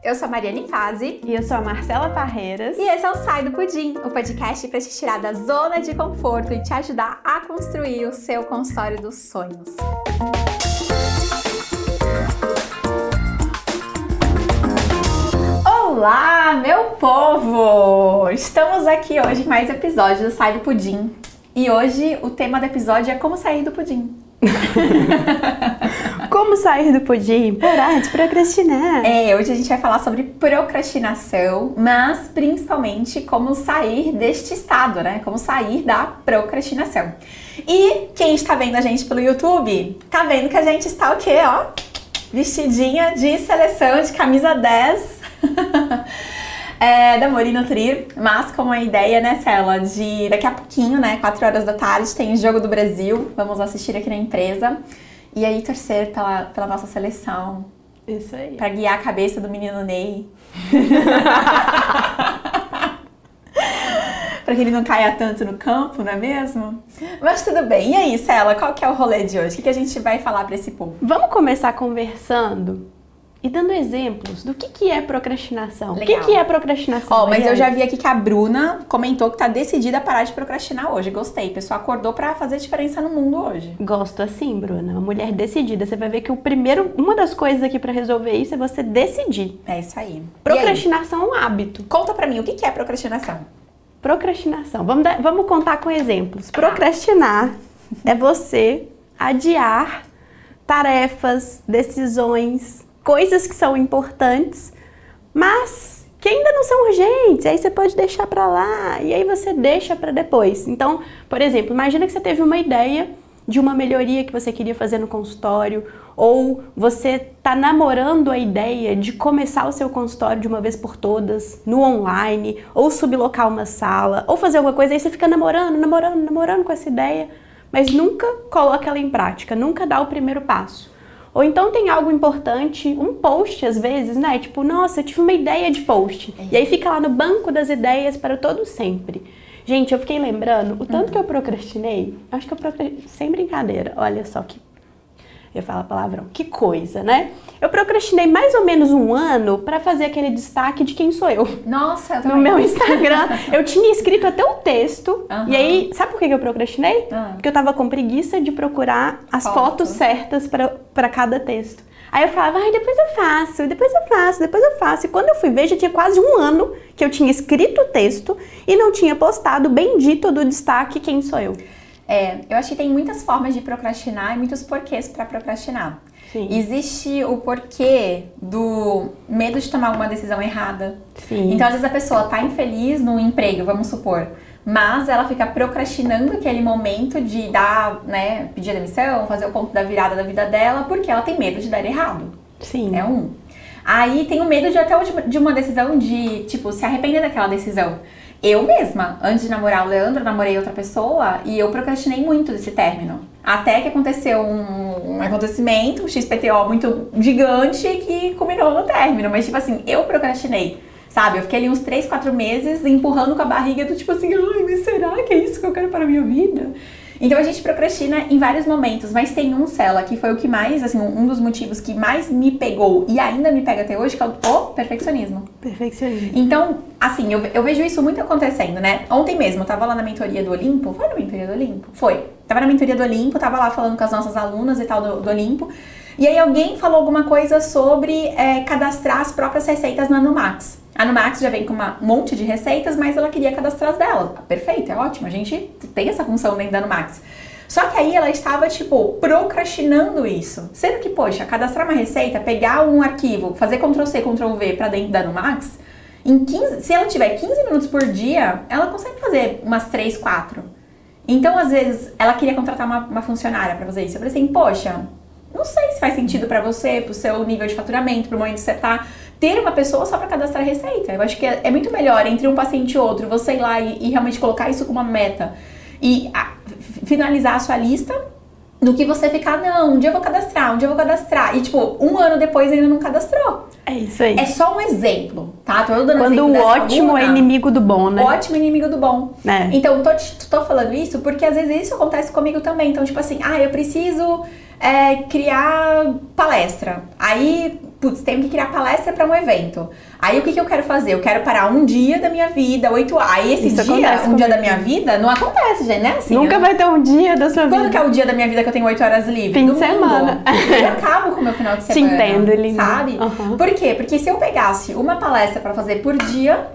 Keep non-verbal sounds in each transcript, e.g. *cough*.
Eu sou a Mariane Fazi. E eu sou a Marcela Parreiras. E esse é o Sai do Pudim, o podcast para te tirar da zona de conforto e te ajudar a construir o seu consultório dos sonhos. Olá, meu povo! Estamos aqui hoje em mais episódio do Sai do Pudim. E hoje o tema do episódio é como sair do pudim. *laughs* Como sair do pudim? Parar de procrastinar. É, hoje a gente vai falar sobre procrastinação, mas principalmente como sair deste estado, né? Como sair da procrastinação. E quem está vendo a gente pelo YouTube, tá vendo que a gente está o quê, ó? Vestidinha de seleção de camisa 10. *laughs* é, da Mori Nutrir, mas com a ideia, né, Cela, de daqui a pouquinho, né, 4 horas da tarde, tem Jogo do Brasil, vamos assistir aqui na empresa. E aí torcer pela, pela nossa seleção. Isso aí. Pra guiar a cabeça do menino Ney. *laughs* pra que ele não caia tanto no campo, não é mesmo? Mas tudo bem. E aí, Cela, qual que é o rolê de hoje? O que, que a gente vai falar pra esse povo? Vamos começar conversando e dando exemplos do que, que é procrastinação. Legal. O que, que é procrastinação? Ó, oh, mas eu já vi aqui que a Bruna comentou que tá decidida a parar de procrastinar hoje. Gostei. A pessoa acordou para fazer diferença no mundo hoje. Gosto assim, Bruna. Uma mulher decidida. Você vai ver que o primeiro, uma das coisas aqui para resolver isso é você decidir. É isso aí. Procrastinação aí? é um hábito. Conta pra mim, o que, que é procrastinação? Procrastinação. Vamos, dar, vamos contar com exemplos. Procrastinar é você adiar tarefas, decisões, coisas que são importantes, mas que ainda não são urgentes. Aí você pode deixar para lá e aí você deixa para depois. Então, por exemplo, imagina que você teve uma ideia de uma melhoria que você queria fazer no consultório, ou você está namorando a ideia de começar o seu consultório de uma vez por todas, no online, ou sublocar uma sala, ou fazer alguma coisa, aí você fica namorando, namorando, namorando com essa ideia, mas nunca coloca ela em prática, nunca dá o primeiro passo. Ou então tem algo importante, um post às vezes, né? Tipo, nossa, eu tive uma ideia de post. É. E aí fica lá no banco das ideias para todo sempre. Gente, eu fiquei lembrando o tanto uhum. que eu procrastinei. Acho que eu procrastinei, sem brincadeira. Olha só que eu falo palavrão. Que coisa, né? Eu procrastinei mais ou menos um ano para fazer aquele destaque de quem sou eu. Nossa, eu No meu Instagram. eu tinha escrito até o texto. Uhum. E aí, sabe por que eu procrastinei? Uhum. Porque eu tava com preguiça de procurar as Foto. fotos certas para cada texto. Aí eu falava, ai, depois eu faço, depois eu faço, depois eu faço. E quando eu fui ver, já tinha quase um ano que eu tinha escrito o texto e não tinha postado o bendito do destaque Quem Sou Eu. É, eu acho que tem muitas formas de procrastinar e muitos porquês para procrastinar. Sim. Existe o porquê do medo de tomar uma decisão errada. Sim. Então, às vezes a pessoa tá infeliz no emprego, vamos supor, mas ela fica procrastinando aquele momento de dar, né, pedir demissão, fazer o ponto da virada da vida dela, porque ela tem medo de dar errado. Sim. É um. Aí tem o medo de até de uma decisão de, tipo, se arrepender daquela decisão. Eu mesma, antes de namorar o Leandro, namorei outra pessoa e eu procrastinei muito desse término. Até que aconteceu um, um acontecimento, um XPTO muito gigante que culminou no término. Mas, tipo assim, eu procrastinei. Sabe, eu fiquei ali uns 3, 4 meses empurrando com a barriga do tipo assim, ai, mas será que é isso que eu quero para a minha vida? Então a gente procrastina em vários momentos, mas tem um, Cela, que foi o que mais, assim, um dos motivos que mais me pegou e ainda me pega até hoje, que é o, perfeccionismo. Perfeccionismo. Então, assim, eu, eu vejo isso muito acontecendo, né? Ontem mesmo, eu tava lá na mentoria do Olimpo. Foi na mentoria do Olimpo? Foi. Tava na mentoria do Olimpo, tava lá falando com as nossas alunas e tal do, do Olimpo. E aí alguém falou alguma coisa sobre é, cadastrar as próprias receitas na Numax. A Numax já vem com um monte de receitas, mas ela queria cadastrar as dela. Perfeito, é ótimo. A gente tem essa função dentro da Numax. Só que aí ela estava, tipo, procrastinando isso. Sendo que, poxa, cadastrar uma receita, pegar um arquivo, fazer Ctrl-C, Ctrl-V para dentro da Numax, em 15, se ela tiver 15 minutos por dia, ela consegue fazer umas 3, 4. Então, às vezes, ela queria contratar uma, uma funcionária para fazer isso. Eu falei assim, poxa, não sei se faz sentido para você, pro seu nível de faturamento, pro momento que você tá ter uma pessoa só para cadastrar receita. Eu acho que é, é, muito melhor entre um paciente e outro você ir lá e, e realmente colocar isso como uma meta e a, finalizar a sua lista do que você ficar, não, um dia eu vou cadastrar, um dia eu vou cadastrar. E, tipo, um ano depois ainda não cadastrou. É isso aí. É só um exemplo, tá? Tô dando Quando o ótimo aluna, é inimigo do bom, né? Ótimo é inimigo do bom. É. Então, tô, tô falando isso porque às vezes isso acontece comigo também. Então, tipo assim, ah, eu preciso é, criar palestra. Aí putz, tenho que criar palestra para um evento. Aí o que, que eu quero fazer? Eu quero parar um dia da minha vida, oito Aí esse Isso dia, um dia da minha vida, não acontece, gente, né? Assim, Nunca eu- vai ter um dia da sua Quando vida. que é o dia da minha vida que eu tenho 8 horas livres? Fim de semana. Eu acabo com o meu final de *laughs* Te semana. entendo, linda. Sabe? Aham. Por quê? Porque se eu pegasse uma palestra pra fazer por dia,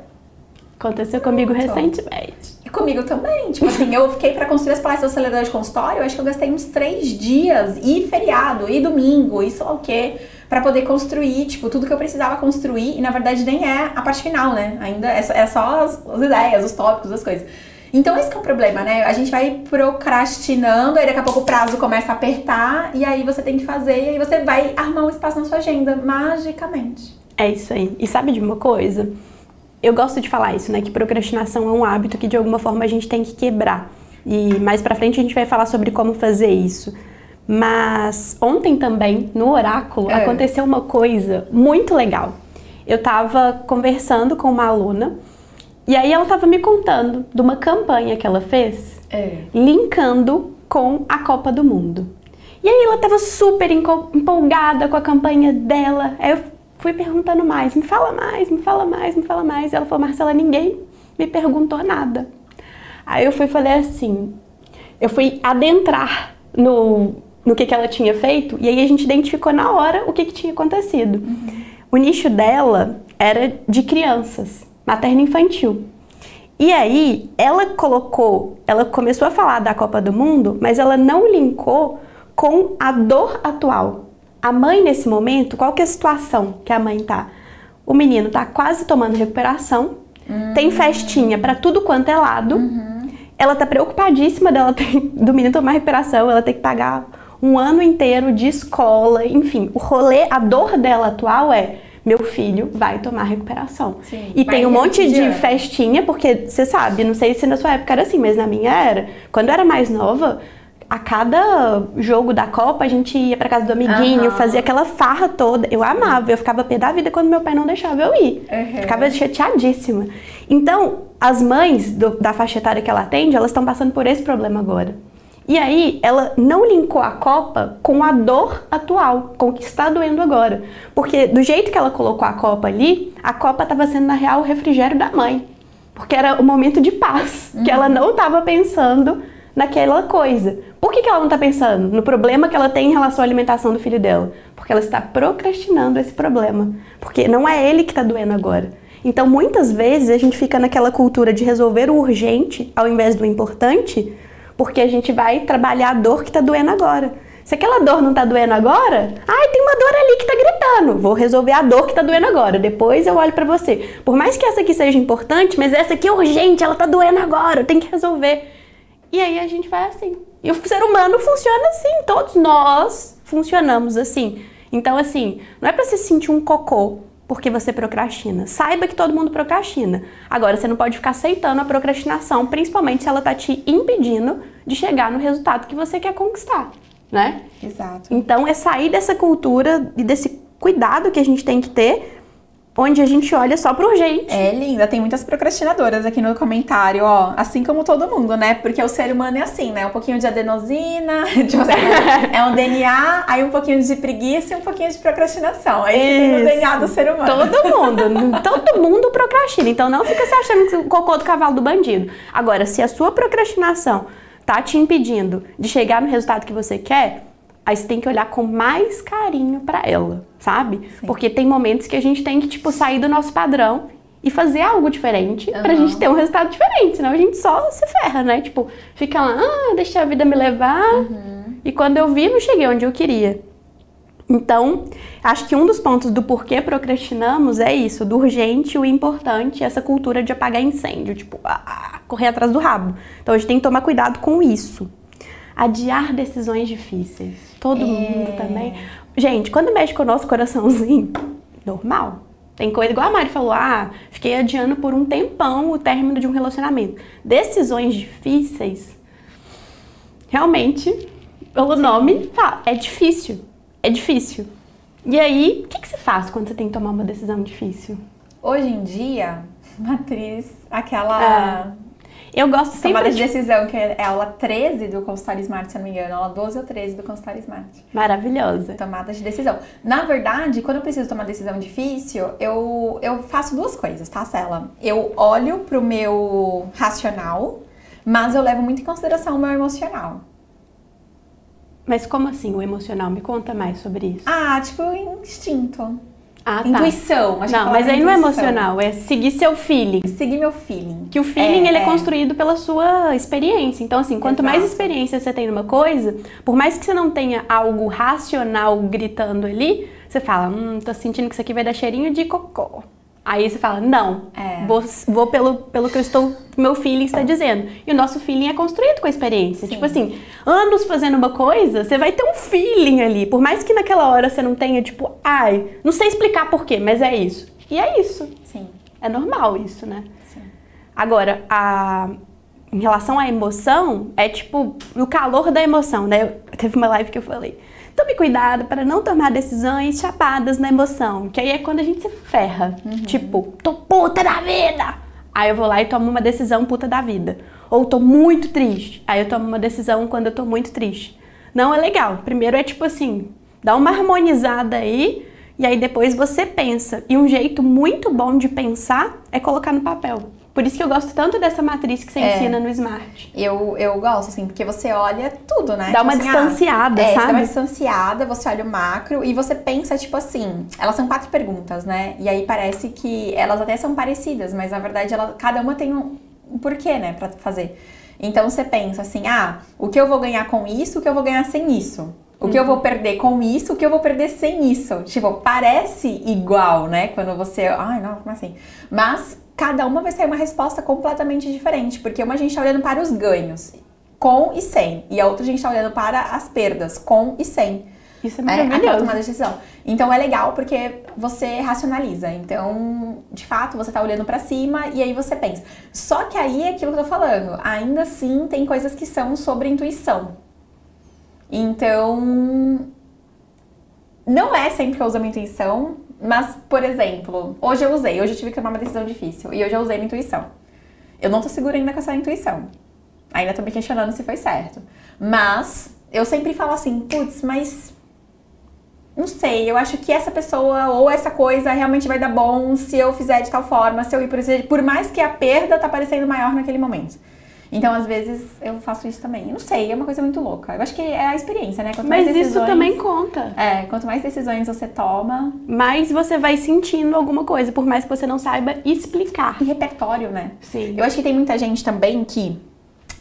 Aconteceu comigo Pronto. recentemente. Comigo também. Tipo assim, eu fiquei pra construir as palestras do acelerador de consultório, eu acho que eu gastei uns três dias, e feriado, e domingo, e sei lá o quê, pra poder construir, tipo, tudo que eu precisava construir, e na verdade nem é a parte final, né? Ainda é só, é só as, as ideias, os tópicos, as coisas. Então esse é o problema, né? A gente vai procrastinando, aí daqui a pouco o prazo começa a apertar, e aí você tem que fazer, e aí você vai arrumar um espaço na sua agenda, magicamente. É isso aí. E sabe de uma coisa? Eu gosto de falar isso, né? Que procrastinação é um hábito que de alguma forma a gente tem que quebrar. E mais pra frente a gente vai falar sobre como fazer isso. Mas ontem também, no oráculo, É. aconteceu uma coisa muito legal. Eu tava conversando com uma aluna e aí ela tava me contando de uma campanha que ela fez É. linkando com a Copa do Mundo. E aí ela tava super empolgada com a campanha dela. Aí eu fui perguntando mais, me fala mais, me fala mais, me fala mais. Ela falou, Marcela, ninguém me perguntou nada. Aí eu fui e falei assim, eu fui adentrar no, no que, que ela tinha feito e aí a gente identificou na hora o que, que tinha acontecido. O nicho dela era de crianças, materno infantil. E aí, ela colocou, ela começou a falar da Copa do Mundo, mas ela não linkou com a dor atual. A mãe, nesse momento, qual que é a situação que a mãe tá? O menino tá quase tomando recuperação, tem festinha pra tudo quanto é lado, ela tá preocupadíssima dela *laughs* ter, do menino tomar recuperação, ela tem que pagar um ano inteiro de escola, enfim, o rolê, a dor dela atual é meu filho vai tomar recuperação. Sim, e tem um monte de remediando. festinha, porque você sabe, não sei se na sua época era assim, mas na minha era. Quando eu era mais nova, a cada jogo da Copa a gente ia pra casa do amiguinho, Aham. fazia aquela farra toda. Eu amava, eu ficava pé da vida quando meu pai não deixava eu ir. Uhum. Ficava chateadíssima. Então, as mães do- da faixa etária que ela atende, elas estão passando por esse problema agora. E aí, ela não linkou a Copa com a dor atual, com o que está doendo agora. Porque do jeito que ela colocou a Copa ali, a Copa estava sendo, na real, o refrigério da mãe. Porque era o momento de paz, que ela não estava pensando naquela coisa. Por que, que ela não está pensando no problema que ela tem em relação à alimentação do filho dela? Porque ela está procrastinando esse problema. Porque não é ele que está doendo agora. Então, muitas vezes, a gente fica naquela cultura de resolver o urgente ao invés do importante, porque a gente vai trabalhar a dor que tá doendo agora. Se aquela dor não tá doendo agora, ai, tem uma dor ali que tá gritando. Vou resolver a dor que tá doendo agora. Depois eu olho pra você. Por mais que essa aqui seja importante, mas essa aqui é urgente, ela tá doendo agora, eu tenho que resolver. E aí a gente vai assim. E o ser humano funciona assim, todos nós funcionamos assim. Então, assim, não é pra você sentir um cocô porque você procrastina. Saiba que todo mundo procrastina. Agora, você não pode ficar aceitando a procrastinação, principalmente se ela tá te impedindo de chegar no resultado que você quer conquistar, né? Exato. Então, é sair dessa cultura e desse cuidado que a gente tem que ter, onde a gente olha só pro urgente. É linda, tem muitas procrastinadoras aqui no comentário, ó. Assim como todo mundo, né? Porque o ser humano é assim, né? Um pouquinho de adenosina, *laughs* assim, é um DNA, aí um pouquinho de preguiça e um pouquinho de procrastinação. Aí você tem o. DNA do ser humano. Todo *laughs* mundo, todo mundo procrastina. Então não fica se achando que o cocô do cavalo do bandido. Agora, se a sua procrastinação tá te impedindo de chegar no resultado que você quer, aí você tem que olhar com mais carinho pra ela, sabe? Sim. Porque tem momentos que a gente tem que tipo sair do nosso padrão e fazer algo diferente pra Aham. gente ter um resultado diferente, senão a gente só se ferra, né? Tipo, fica lá, ah, deixa a vida me levar. Uhum. E quando eu vi, não cheguei onde eu queria. Então, acho que um dos pontos do porquê procrastinamos é isso, do urgente, o importante, essa cultura de apagar incêndio, tipo, ah, correr atrás do rabo. Então, a gente tem que tomar cuidado com isso. Adiar decisões difíceis. Todo mundo também. Gente, quando mexe com o nosso coraçãozinho, normal. Tem coisa, igual a Mari falou, ah, fiquei adiando por um tempão o término de um relacionamento. Decisões difíceis, realmente, pelo nome, fala, é difícil. É difícil. E aí, o que, que você faz quando você tem que tomar uma decisão difícil? Hoje em dia, *laughs* matriz, aquela. Eu gosto sempre Tomada de... de decisão, que é aula 13 do Consultório Smart, se eu não me engano. Aula 12 ou 13 do Consultório Smart. Maravilhosa. Tomada de decisão. Na verdade, quando eu preciso tomar decisão difícil, eu, eu faço duas coisas, tá, Cela? Eu olho pro meu racional, mas eu levo muito em consideração o meu emocional. Mas como assim o emocional? Me conta mais sobre isso. Ah, tipo, instinto. Ah, tá. Intuição. Acho Não, mas aí não é intuição. emocional, é seguir seu feeling. Seguir meu feeling. Que o feeling É, ele é, é. construído pela sua experiência. Então, assim, quanto mais Exato. experiência você tem numa coisa, por mais que você não tenha algo racional gritando ali, você fala, hum, tô sentindo que isso aqui vai dar cheirinho de cocô. Aí você fala, não, É. vou, vou pelo, pelo que eu estou, meu feeling está dizendo. E o nosso feeling é construído com a experiência. Sim. Tipo assim, anos fazendo uma coisa, você vai ter um feeling ali. Por mais que naquela hora você não tenha, tipo, ai, não sei explicar porquê, mas é isso. E é isso. Sim, É normal isso, né? sim. Agora, a... em relação à emoção, é tipo o calor da emoção, né? Eu- Teve uma live que eu falei. Tome cuidado para não tomar decisões chapadas na emoção, que aí é quando a gente se ferra. Tipo, tô puta da vida! Aí eu vou lá e tomo uma decisão puta da vida. Ou tô muito triste. Aí eu tomo uma decisão quando eu tô muito triste. Não é legal. Primeiro é tipo assim, dá uma harmonizada aí e aí depois você pensa. E um jeito muito bom de pensar é colocar no papel. Por isso que eu gosto tanto dessa matriz que você É. ensina no Smart. Eu, eu gosto, assim, porque você olha tudo, né? Dá uma ah, distanciada, é, Você dá sabe? uma distanciada, você olha o macro e você pensa, tipo assim, elas são quatro perguntas, né? E aí parece que elas até são parecidas, mas na verdade ela, cada uma tem um, um porquê, né, pra fazer. Então você pensa assim, ah, o que eu vou ganhar com isso, o que eu vou ganhar sem isso. O que eu vou perder com isso, o que eu vou perder sem isso. Tipo, parece igual, né? Quando você. Ai, não, como assim? Mas cada uma vai sair uma resposta completamente diferente. Porque uma a gente tá olhando para os ganhos, com e sem. E a outra a gente tá olhando para as perdas, com e sem. Isso é É, maravilhoso. tomada de decisão. Então é legal porque você racionaliza. Então, de fato, você tá olhando pra cima e aí você pensa. Só que aí é aquilo que eu tô falando. Ainda assim, tem coisas que são sobre intuição. Então, não é sempre que eu uso a minha intuição, mas, por exemplo, hoje eu usei, hoje eu tive que tomar uma decisão difícil e hoje eu usei minha intuição. Eu não tô segura ainda com essa intuição. Ainda tô me questionando se foi certo. Mas eu sempre falo assim, putz, mas não sei, eu acho que essa pessoa ou essa coisa realmente vai dar bom se eu fizer de tal forma, se eu ir por esse, por mais que a perda tá parecendo maior naquele momento. Então, às vezes, eu faço isso também. Eu não sei, é uma coisa muito louca. Eu acho que é a experiência, né? Quanto Mas mais isso decisões- também conta. É, quanto mais decisões você toma. Mas você vai sentindo alguma coisa, por mais que você não saiba explicar. E repertório, né? Sim. Eu acho que tem muita gente também que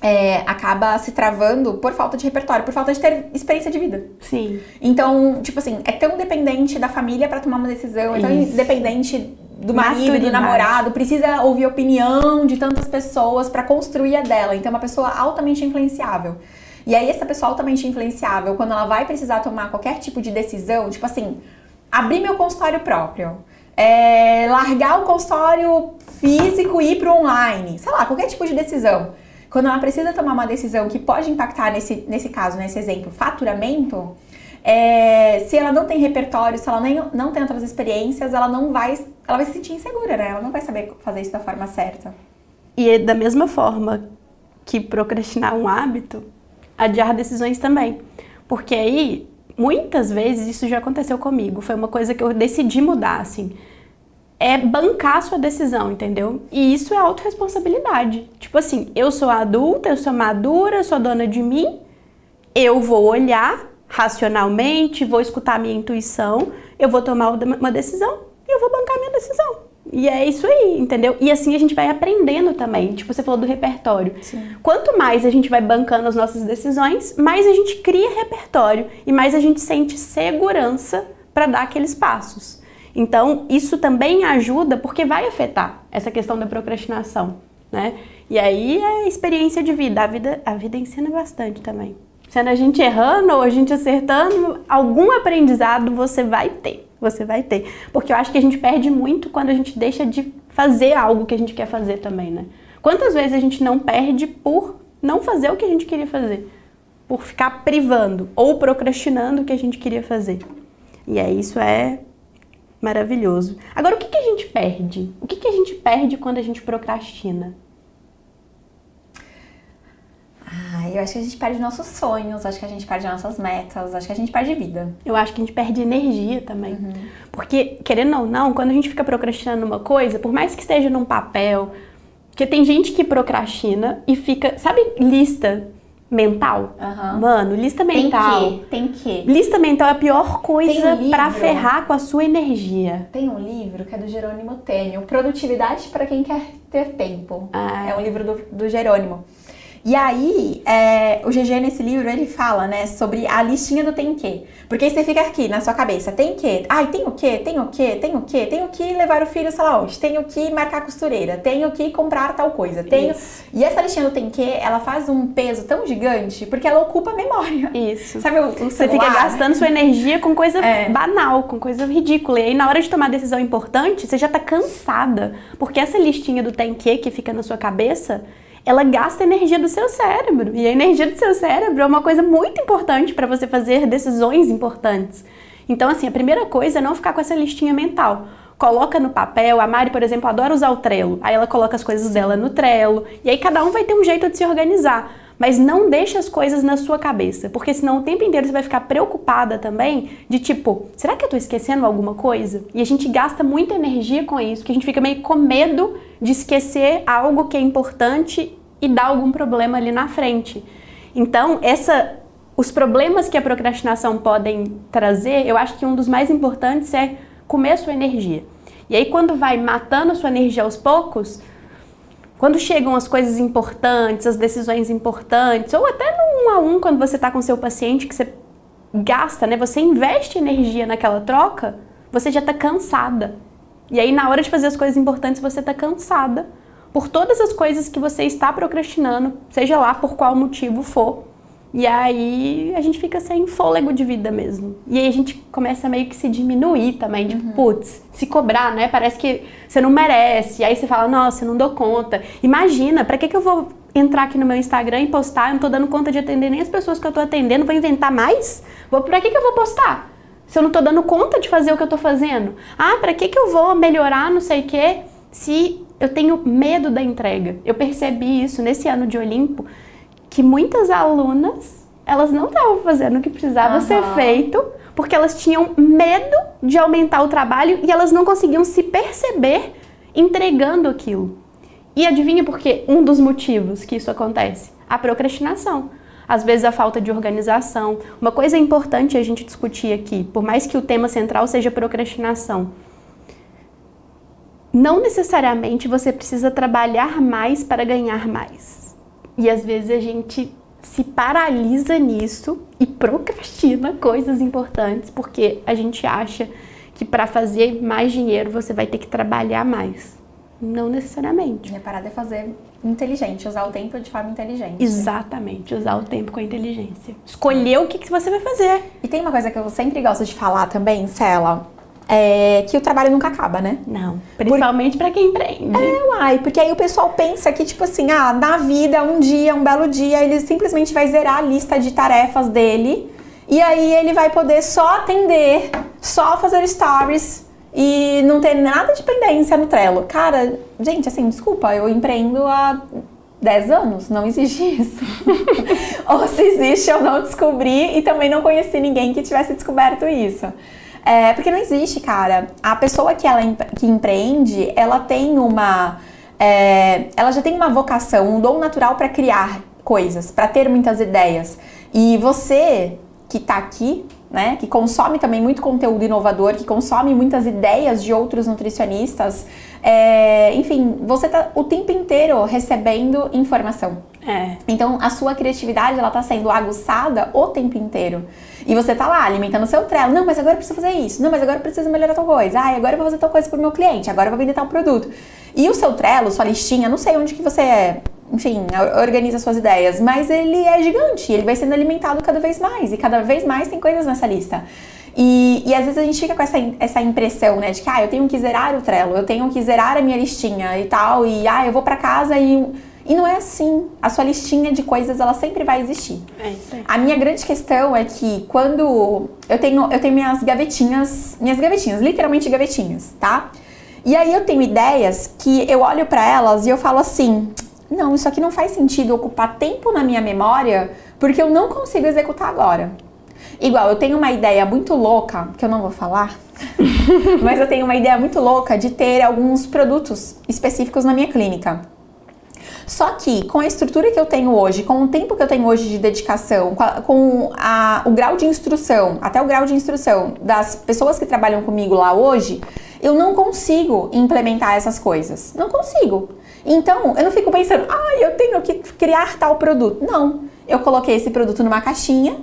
é, acaba se travando por falta de repertório, por falta de ter experiência de vida. Sim. Então, tipo assim, é tão dependente da família pra tomar uma decisão, é tão Isso. dependente do marido, do namorado, precisa ouvir a opinião de tantas pessoas pra construir a dela. Então, é uma pessoa altamente influenciável. E aí, essa pessoa altamente influenciável, quando ela vai precisar tomar qualquer tipo de decisão, tipo assim, abrir meu consultório próprio, é, largar o consultório físico e ir pro online, sei lá, qualquer tipo de decisão. Quando ela precisa tomar uma decisão que pode impactar, nesse, nesse caso, nesse exemplo, faturamento, é, se ela não tem repertório, se ela nem, não tem outras experiências, ela não vai, ela vai se sentir insegura, né? Ela não vai saber fazer isso da forma certa. E é da mesma forma que procrastinar um hábito, adiar decisões também. Porque aí, muitas vezes, isso já aconteceu comigo. Foi uma coisa que eu decidi mudar, assim. É bancar a sua decisão, entendeu? E isso é autorresponsabilidade. Tipo assim, eu sou adulta, eu sou madura, eu sou dona de mim, eu vou olhar racionalmente, vou escutar a minha intuição, eu vou tomar uma decisão e eu vou bancar a minha decisão. E é isso aí, entendeu? E assim a gente vai aprendendo também. Tipo, você falou do repertório. Sim. Quanto mais a gente vai bancando as nossas decisões, mais a gente cria repertório e mais a gente sente segurança para dar aqueles passos. Então, isso também ajuda porque vai afetar essa questão da procrastinação, né? E aí é experiência de vida. A vida, a vida ensina bastante também. Sendo a gente errando ou a gente acertando, algum aprendizado você vai ter. Você vai ter. Porque eu acho que a gente perde muito quando a gente deixa de fazer algo que a gente quer fazer também, né? Quantas vezes a gente não perde por não fazer o que a gente queria fazer? Por ficar privando ou procrastinando o que a gente queria fazer. E é isso é maravilhoso. Agora, o que, que a gente perde? O que, que a gente perde quando a gente procrastina? eu acho que a gente perde nossos sonhos, acho que a gente perde nossas metas, acho que a gente perde vida. Eu acho que a gente perde energia também. Uhum. Porque, querendo ou não, quando a gente fica procrastinando uma coisa, por mais que esteja num papel, porque tem gente que procrastina e fica, sabe, lista mental. Uhum. Mano, lista mental. Tem que, tem que. Lista mental é a pior coisa um para ferrar com a sua energia. Tem um livro que é do Jerônimo Tênio, Produtividade para quem quer ter tempo. Ah. É um livro do, do Jerônimo. E aí, é, o GG nesse livro, ele fala, né, sobre a listinha do tem que. Porque aí você fica aqui na sua cabeça, tem que, ai, tem o que, tem o que, tem o que, tem o que levar o filho, sei lá onde, tenho que marcar a costureira, tenho que comprar tal coisa, tenho... Isso. E essa listinha do tem que, ela faz um peso tão gigante, porque ela ocupa a memória. Isso. Sabe o, o Você fica gastando sua energia com coisa é. banal, com coisa ridícula. E aí, na hora de tomar decisão importante, você já tá cansada. Porque essa listinha do tem que, que fica na sua cabeça ela gasta energia do seu cérebro. E a energia do seu cérebro é uma coisa muito importante para você fazer decisões importantes. Então, assim, a primeira coisa é não ficar com essa listinha mental. Coloca no papel. A Mari, por exemplo, adora usar o Trello. Aí ela coloca as coisas dela no Trello. E aí cada um vai ter um jeito de se organizar. Mas não deixe as coisas na sua cabeça, porque senão o tempo inteiro você vai ficar preocupada também de tipo, será que eu tô esquecendo alguma coisa? E a gente gasta muita energia com isso, que a gente fica meio com medo de esquecer algo que é importante e dar algum problema ali na frente. Então, essa os problemas que a procrastinação podem trazer, eu acho que um dos mais importantes é comer a sua energia. E aí quando vai matando a sua energia aos poucos, quando chegam as coisas importantes, as decisões importantes, ou até no um a um, quando você está com seu paciente, que você gasta, né? Você investe energia naquela troca, você já está cansada. E aí, na hora de fazer as coisas importantes, você está cansada por todas as coisas que você está procrastinando, seja lá por qual motivo for. E aí a gente fica sem fôlego de vida mesmo. E aí a gente começa meio que se diminuir também, tipo, uhum. putz, se cobrar, né? Parece que você não merece. E aí você fala, nossa, eu não dou conta. Imagina, para que, que eu vou entrar aqui no meu Instagram e postar? Eu não tô dando conta de atender nem as pessoas que eu tô atendendo, vou inventar mais? Vou, pra que, que eu vou postar? Se eu não tô dando conta de fazer o que eu tô fazendo? Ah, pra que, que eu vou melhorar não sei o quê se eu tenho medo da entrega? Eu percebi isso nesse ano de Olimpo que muitas alunas elas não estavam fazendo o que precisava uhum. ser feito porque elas tinham medo de aumentar o trabalho e elas não conseguiam se perceber entregando aquilo. E adivinha por quê? Um dos motivos que isso acontece? A procrastinação. Às vezes a falta de organização. Uma coisa importante a gente discutir aqui, por mais que o tema central seja procrastinação, não necessariamente você precisa trabalhar mais para ganhar mais. E às vezes a gente se paralisa nisso e procrastina coisas importantes porque a gente acha que para fazer mais dinheiro você vai ter que trabalhar mais. Não necessariamente. Minha parada é fazer inteligente, usar o tempo de forma inteligente. Exatamente, usar o tempo com inteligência. Escolher o que, que você vai fazer. E tem uma coisa que eu sempre gosto de falar também, Cela, é que o trabalho nunca acaba, né? Não. Principalmente para quem empreende. É, uai, porque aí o pessoal pensa que, tipo assim, ah, na vida, um dia, um belo dia, ele simplesmente vai zerar a lista de tarefas dele. E aí ele vai poder só atender, só fazer stories e não ter nada de pendência no Trello. Cara, gente, assim, desculpa, eu empreendo há 10 anos, não existe isso. *laughs* Ou se existe, eu não descobri e também não conheci ninguém que tivesse descoberto isso. É, porque não existe, cara. A pessoa que ela que empreende, ela tem uma. É, ela já tem uma vocação, um dom natural para criar coisas, para ter muitas ideias. E você que está aqui, né, que consome também muito conteúdo inovador, que consome muitas ideias de outros nutricionistas, é, enfim, você está o tempo inteiro recebendo informação. É. Então a sua criatividade ela está sendo aguçada o tempo inteiro. E você tá lá alimentando o seu trelo. Não, mas agora eu preciso fazer isso. Não, mas agora eu preciso melhorar tal coisa. Ah, agora eu vou fazer tal coisa pro meu cliente. Agora eu vou vender tal produto. E o seu trelo, sua listinha, não sei onde que você é, enfim, organiza suas ideias, mas ele é gigante, ele vai sendo alimentado cada vez mais e cada vez mais tem coisas nessa lista. E, e às vezes a gente fica com essa, essa impressão, né, de que ah, eu tenho que zerar o Trello, eu tenho que zerar a minha listinha e tal, e ah, eu vou para casa e e não é assim. A sua listinha de coisas, ela sempre vai existir. É isso aí. A minha grande questão é que quando eu tenho, eu tenho minhas gavetinhas, minhas gavetinhas, literalmente gavetinhas, tá? E aí eu tenho ideias que eu olho para elas e eu falo assim: não, isso aqui não faz sentido ocupar tempo na minha memória porque eu não consigo executar agora. Igual, eu tenho uma ideia muito louca, que eu não vou falar, *laughs* mas eu tenho uma ideia muito louca de ter alguns produtos específicos na minha clínica. Só que com a estrutura que eu tenho hoje, com o tempo que eu tenho hoje de dedicação, com, a, o grau de instrução, até o grau de instrução das pessoas que trabalham comigo lá hoje, eu não consigo implementar essas coisas. Não consigo. Então, eu não fico pensando, ah, eu tenho que criar tal produto. Não. Eu coloquei esse produto numa caixinha,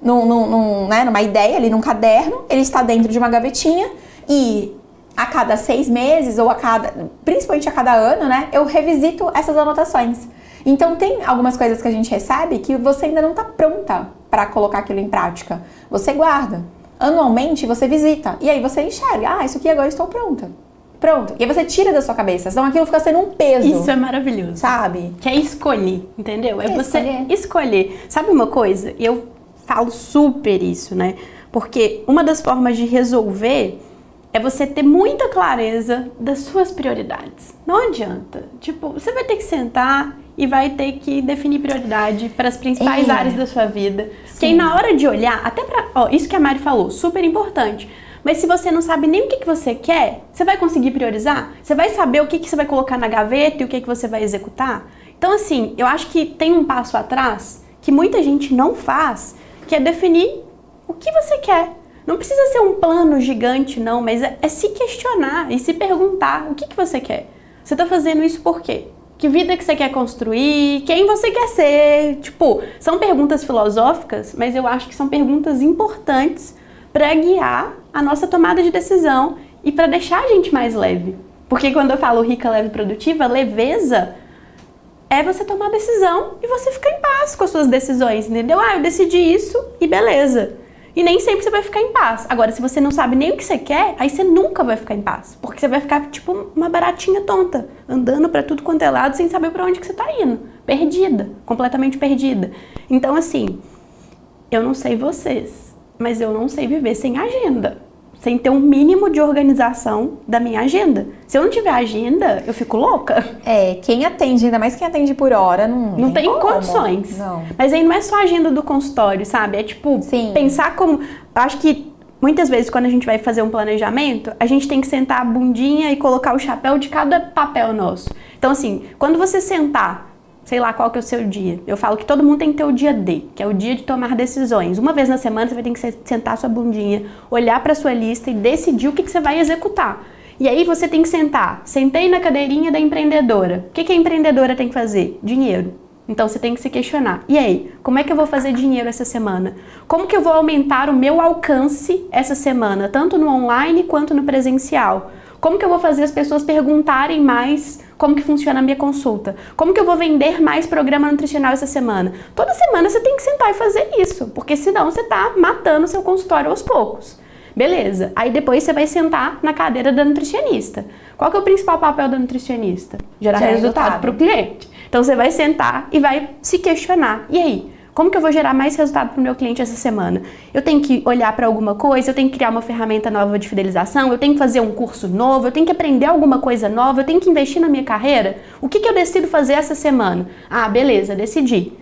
num, num, num, né, numa ideia ali, num caderno, ele está dentro de uma gavetinha e a cada seis meses ou a cada, principalmente a cada ano, né, eu revisito essas anotações. Então tem algumas coisas que a gente recebe que você ainda não está pronta para colocar aquilo em prática. Você guarda. Anualmente você visita e aí você enxerga, ah, isso aqui agora estou pronta. Pronto. E aí você tira da sua cabeça. Senão aquilo fica sendo um peso. Isso é maravilhoso. Sabe? Que é escolher, entendeu? É, é você escolher. escolher. Sabe uma coisa? Eu falo super isso, né? Porque uma das formas de resolver é você ter muita clareza das suas prioridades. Não adianta. Tipo, você vai ter que sentar e vai ter que definir prioridade para as principais é. áreas da sua vida. Sim. Que aí na hora de olhar, até para, ó, isso que a Mari falou, super importante. Mas se você não sabe nem o que, que você quer, você vai conseguir priorizar? Você vai saber o que, que você vai colocar na gaveta e o que, que você vai executar? Então, assim, eu acho que tem um passo atrás que muita gente não faz, que é definir o que você quer. Não precisa ser um plano gigante, não, mas é, é se questionar e se perguntar o que, que você quer. Você está fazendo isso por quê? Que vida que você quer construir? Quem você quer ser? Tipo, são perguntas filosóficas, mas eu acho que são perguntas importantes para guiar a nossa tomada de decisão e para deixar a gente mais leve. Porque quando eu falo rica, leve, produtiva, leveza é você tomar decisão e você ficar em paz com as suas decisões, entendeu? Ah, eu decidi isso e beleza. E nem sempre você vai ficar em paz. Agora, se você não sabe nem o que você quer, aí você nunca vai ficar em paz. Porque você vai ficar tipo uma baratinha tonta, andando para tudo quanto é lado sem saber para onde que você tá indo. Perdida, completamente perdida. Então, assim, eu não sei vocês, mas eu não sei viver sem agenda sem ter um mínimo de organização da minha agenda. Se eu não tiver agenda, eu fico louca. É, quem atende, ainda mais quem atende por hora, não, não tem, tem condições. Não. Mas aí não é só a agenda do consultório, sabe? É tipo, Sim. pensar como. Acho que muitas vezes quando a gente vai fazer um planejamento, a gente tem que sentar a bundinha e colocar o chapéu de cada papel nosso. Então, assim, quando você sentar sei lá qual que é o seu dia. Eu falo que todo mundo tem que ter o dia D, que é o dia de tomar decisões. Uma vez na semana você vai ter que sentar sua bundinha, olhar para sua lista e decidir o que, que você vai executar. E aí você tem que sentar. Sentei na cadeirinha da empreendedora. O que, que a empreendedora tem que fazer? Dinheiro. Então você tem que se questionar. E aí, como é que eu vou fazer dinheiro essa semana? Como que eu vou aumentar o meu alcance essa semana, tanto no online quanto no presencial? Como que eu vou fazer as pessoas perguntarem mais como que funciona a minha consulta? Como que eu vou vender mais programa nutricional essa semana? Toda semana você tem que sentar e fazer isso, porque senão você está matando seu consultório aos poucos. Beleza. Aí depois você vai sentar na cadeira da nutricionista. Qual que é o principal papel da nutricionista? Gerar resultado para o cliente. Então você vai sentar e vai se questionar. E aí? Como que eu vou gerar mais resultado para o meu cliente essa semana? Eu tenho que olhar para alguma coisa, eu tenho que criar uma ferramenta nova de fidelização, eu tenho que fazer um curso novo, eu tenho que aprender alguma coisa nova, eu tenho que investir na minha carreira. O que, que eu decido fazer essa semana? Ah, beleza, decidi.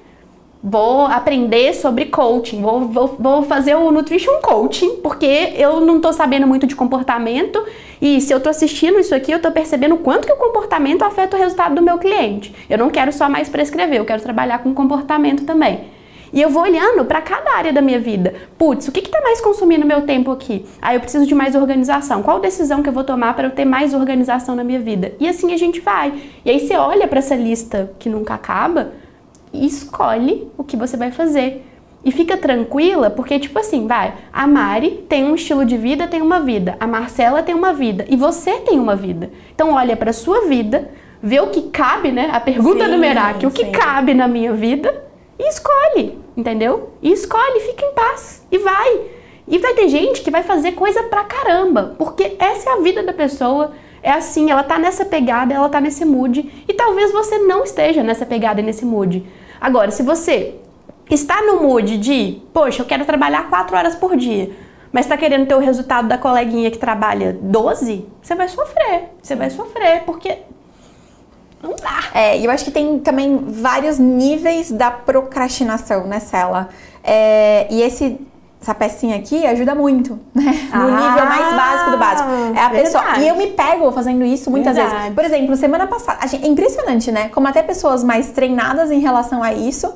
Vou aprender sobre coaching, vou, vou, vou fazer o Nutrition Coaching, porque eu não estou sabendo muito de comportamento e se eu estou assistindo isso aqui, eu estou percebendo quanto que o comportamento afeta o resultado do meu cliente. Eu não quero só mais prescrever, eu quero trabalhar com comportamento também. E eu vou olhando para cada área da minha vida. Putz, o que está mais consumindo meu tempo aqui? Ah, eu preciso de mais organização. Qual decisão que eu vou tomar para eu ter mais organização na minha vida? E assim a gente vai. E aí você olha para essa lista que nunca acaba e escolhe o que você vai fazer. E fica tranquila, porque, tipo assim, vai, a Mari tem um estilo de vida, tem uma vida. A Marcela tem uma vida. E você tem uma vida. Então, olha para sua vida, vê o que cabe, né? A pergunta sim, do Merak, o que sim. cabe na minha vida e escolhe, entendeu? E escolhe, fica em paz e vai. E vai ter gente que vai fazer coisa pra caramba, porque essa é a vida da pessoa. É assim, ela tá nessa pegada, ela tá nesse mood, e talvez você não esteja nessa pegada e nesse mood. Agora, se você está no mood de, poxa, eu quero trabalhar 4 horas por dia, mas está querendo ter o resultado da coleguinha que trabalha 12, você vai sofrer. Você vai sofrer, porque Não dá. É, e eu acho que tem também vários níveis da procrastinação, né, Cela? É, e esse, essa pecinha aqui ajuda muito, *laughs* né? No Ah, nível mais básico do básico. É a pessoa. verdade. E eu me pego fazendo isso muitas Verdade. vezes. Por exemplo, semana passada. gente- é impressionante, né? Como até pessoas mais treinadas em relação a isso.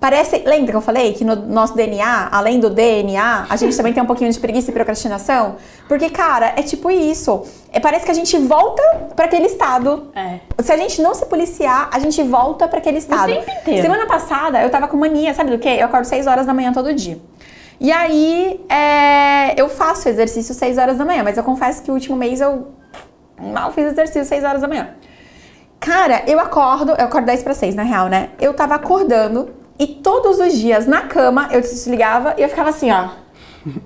Parece. Lembra que eu falei que no nosso DNA, além do DNA, a gente também tem um pouquinho de preguiça e procrastinação? Porque, cara, é tipo isso. É, parece que a gente volta para aquele estado É. se a gente não se policiar, a gente volta pra aquele estado. tempo inteiro. Semana passada, eu tava com mania, sabe do quê? Eu acordo 6 horas da manhã todo dia. E aí, é, eu faço exercício 6 horas da manhã, mas eu confesso que o último mês eu mal fiz exercício 6 horas da manhã. Cara, eu acordo, eu acordo 10 para 6, na real, né? Eu tava acordando e todos os dias na cama eu desligava e eu ficava assim, ó. *laughs*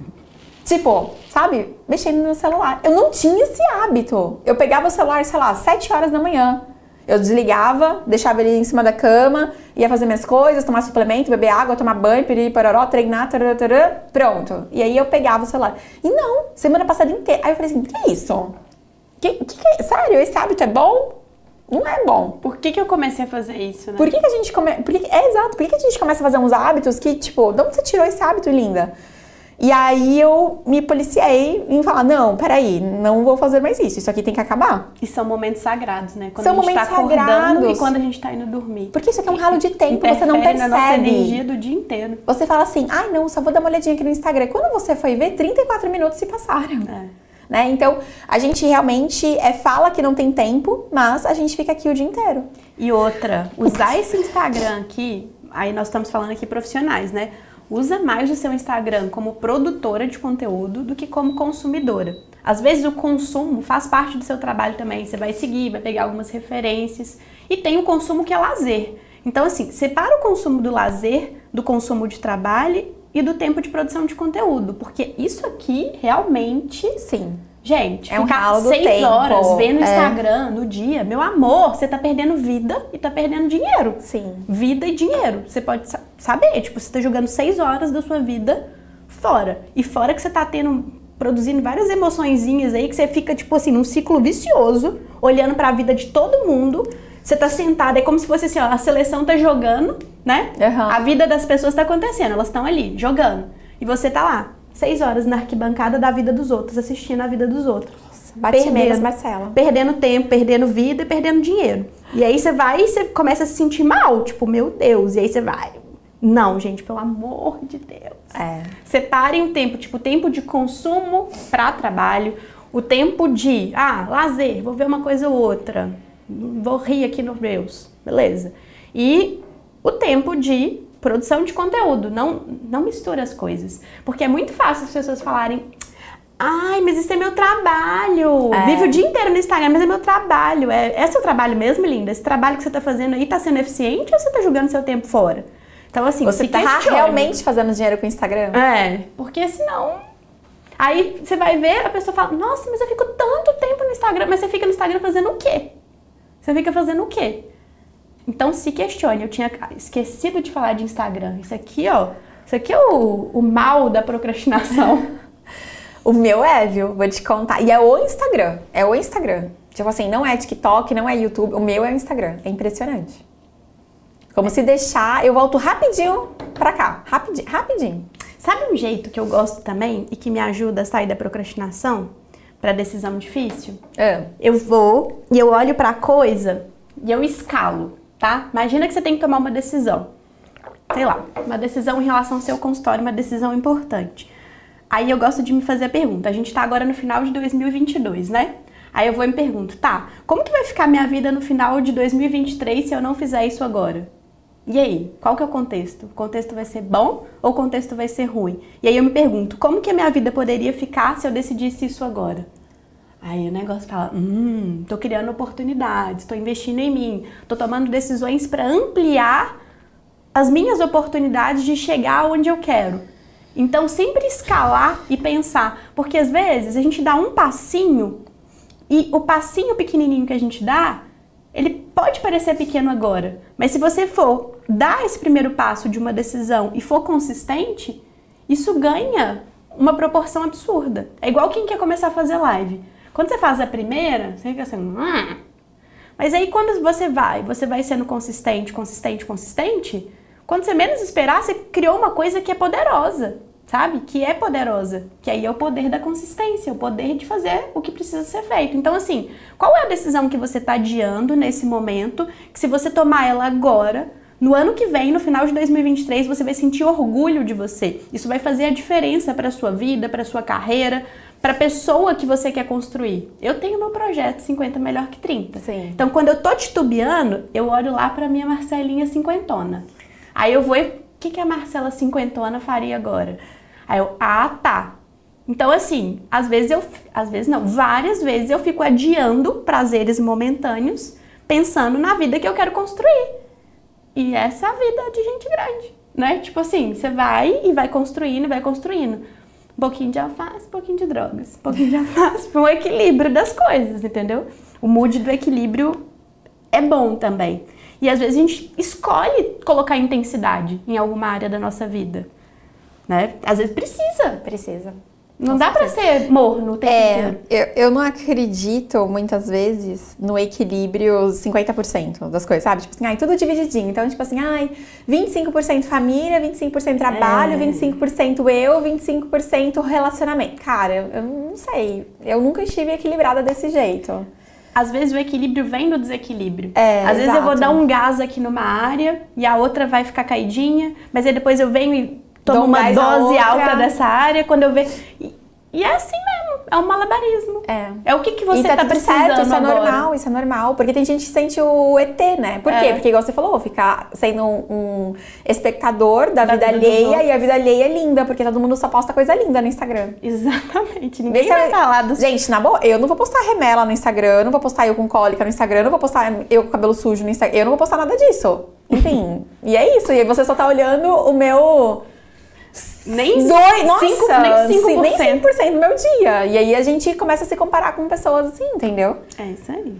Tipo, sabe? Mexendo no celular. Eu não tinha esse hábito. Eu pegava o celular, sei lá, 7 horas da manhã. Eu desligava, deixava ele em cima da cama, ia fazer minhas coisas, tomar suplemento, beber água, tomar banho, piriri, pororó, treinar, tarará, tarará, pronto. E aí eu pegava o celular. E não, semana passada inteira. Aí eu falei assim, que é isso? Que, que, que é? Sério, esse hábito é bom? Não é bom. Por que, que eu comecei a fazer isso, né? Por que, que a gente começa. É exato, por que, que a gente começa a fazer uns hábitos que, tipo, de onde você tirou esse hábito, linda? E aí eu me policiei em falar, não, peraí, não vou fazer mais isso, isso aqui tem que acabar. E são momentos sagrados, né? Quando São a gente momentos tá acordando sagrados. e quando a gente tá indo dormir. Porque isso aqui é um ralo de tempo, você não Interfere na nossa percebe. energia do dia inteiro. Você fala assim, ai não, só vou dar uma olhadinha aqui no Instagram. Quando você foi ver, 34 minutos se passaram. É. Né? Então, a gente realmente é, fala que não tem tempo, mas a gente fica aqui o dia inteiro. E outra, usar esse Instagram aqui, aí nós estamos falando aqui profissionais, né? Usa mais o seu Instagram como produtora de conteúdo do que como consumidora. Às vezes o consumo faz parte do seu trabalho também. Você vai seguir, vai pegar algumas referências. E tem o consumo que é lazer. Então, assim, separa o consumo do lazer do consumo de trabalho e do tempo de produção de conteúdo. Porque isso aqui realmente Sim. Gente, É um ficar do seis tempo, horas vendo o é. Instagram no dia, meu amor, você tá perdendo vida e tá perdendo dinheiro. Sim. Vida e dinheiro. Você pode sa- saber, tipo, você tá jogando seis horas da sua vida fora. E fora que você tá tendo, produzindo várias emoçõezinhas aí, que você fica, tipo assim, num ciclo vicioso, olhando pra vida de todo mundo. Você tá sentada, é como se fosse assim, ó, a seleção tá jogando, né? Aham. A vida das pessoas tá acontecendo, elas estão ali, jogando. E você tá lá, seis horas na arquibancada da vida dos outros, assistindo a vida dos outros. Bate menos, Marcela. Perdendo tempo, perdendo vida e perdendo dinheiro. E aí você vai e você começa a se sentir mal, tipo, meu Deus. E aí você vai. Não, gente, pelo amor de Deus. É. Separem o tempo, tipo, o tempo de consumo para trabalho, o tempo de, ah, lazer, vou ver uma coisa ou outra, vou rir aqui no Reels, beleza. E o tempo de produção de conteúdo, não, não mistura as coisas. Porque é muito fácil as pessoas falarem, ai, mas isso é meu trabalho, É. vive o dia inteiro no Instagram, mas é meu trabalho, é, é seu trabalho mesmo, linda? Esse trabalho que você tá fazendo aí tá sendo eficiente ou você tá jogando seu tempo fora? Então, assim, Você tá questione. realmente fazendo dinheiro com o Instagram? É, porque senão. Aí você vai ver, a pessoa fala, nossa, mas eu fico tanto tempo no Instagram. Mas você fica no Instagram fazendo o quê? Você fica fazendo o quê? Então se questione. Eu tinha esquecido de falar de Instagram. Isso aqui, ó. Isso aqui é o, o mal da procrastinação. *laughs* O meu é, viu? Vou te contar. E é o Instagram. É o Instagram. Tipo assim, não é TikTok, não é YouTube. O meu é o Instagram. É impressionante. Como se deixar, eu volto rapidinho pra cá. Rapidinho. rapidinho. Sabe um jeito que eu gosto também e que me ajuda a sair da procrastinação para decisão difícil? Ah, Eu vou e eu olho pra coisa e eu escalo, tá? Imagina que você tem que tomar uma decisão. Sei lá, uma decisão em relação ao seu consultório, uma decisão importante. Aí eu gosto de me fazer a pergunta. A gente tá agora no final de 2022, né? Aí eu vou e me pergunto, tá, como que vai ficar minha vida no final de 2023 se eu não fizer isso agora? E aí, qual que é o contexto? O contexto vai ser bom ou o contexto vai ser ruim? E aí eu me pergunto, como que a minha vida poderia ficar se eu decidisse isso agora? Aí o negócio fala, hum, tô criando oportunidades, tô investindo em mim, tô tomando decisões para ampliar as minhas oportunidades de chegar onde eu quero. Então sempre escalar e pensar, porque às vezes a gente dá um passinho e o passinho pequenininho que a gente dá, ele pode parecer pequeno agora, mas se você for dar esse primeiro passo de uma decisão e for consistente, isso ganha uma proporção absurda. É igual quem quer começar a fazer live. Quando você faz a primeira, você fica assim, hum. Mas aí quando você vai, você vai sendo consistente, consistente, consistente, quando você menos esperar, você criou uma coisa que é poderosa, sabe? Que é poderosa. Que aí é o poder da consistência, o poder de fazer o que precisa ser feito. Então, assim, qual é a decisão que você está adiando nesse momento? Que se você tomar ela agora, no ano que vem, no final de 2023, você vai sentir orgulho de você. Isso vai fazer a diferença para sua vida, para sua carreira, para a pessoa que você quer construir. Eu tenho meu projeto 50 melhor que 30. Sim. Então, quando eu tô titubeando, eu olho lá para minha Marcelinha cinquentona. Aí eu vou e que, que a Marcela cinquentona faria agora? Aí eu, ah, tá. Então, assim, às vezes eu, às vezes não, várias vezes eu fico adiando prazeres momentâneos, pensando na vida que eu quero construir. E essa é a vida de gente grande, né? Tipo assim, você vai e vai construindo, vai construindo. Um pouquinho de alface, um pouquinho de drogas, um pouquinho de alface, um equilíbrio das coisas, entendeu? O mood do equilíbrio é bom também. E às vezes a gente escolhe colocar intensidade em alguma área da nossa vida, né? Às vezes precisa. Precisa. Não dá pra ser morno o tempo É, inteiro. eu, eu não acredito muitas vezes no equilíbrio 50% das coisas, sabe? Tipo assim, ai, tudo divididinho. Então, tipo assim, ai, 25% família, 25% trabalho, É. 25% eu, 25% relacionamento. Cara, eu não sei. Eu nunca estive equilibrada desse jeito. Às vezes o equilíbrio vem do desequilíbrio. É, Às vezes eu vou exato. dar um gás aqui numa área e a outra vai ficar caidinha, mas aí depois eu venho e tomo Dou um uma dose alta dessa área quando eu vejo. E, e é assim mesmo, é um malabarismo. É. É o que, que você e tá, tá, precisando certo, isso é agora. normal, isso é normal. Porque tem gente que sente o ET, né? Por quê? É. Porque, igual você falou, ficar sendo um, um espectador da, Da vida, vida alheia e a vida alheia é linda, porque todo mundo só posta coisa linda no Instagram. Exatamente. Ninguém Vê se vai falar dos. Gente, na boa, eu não vou postar remela no Instagram, não vou postar eu com cólica no Instagram, não vou postar eu com cabelo sujo no Instagram, eu não vou postar nada disso. Enfim, *laughs* e é isso. E aí você só tá olhando o meu. Nem Dois, nossa, cinco- nem 5%. sim, nem 5% do meu dia. E aí a gente começa a se comparar com pessoas assim, entendeu? É isso aí.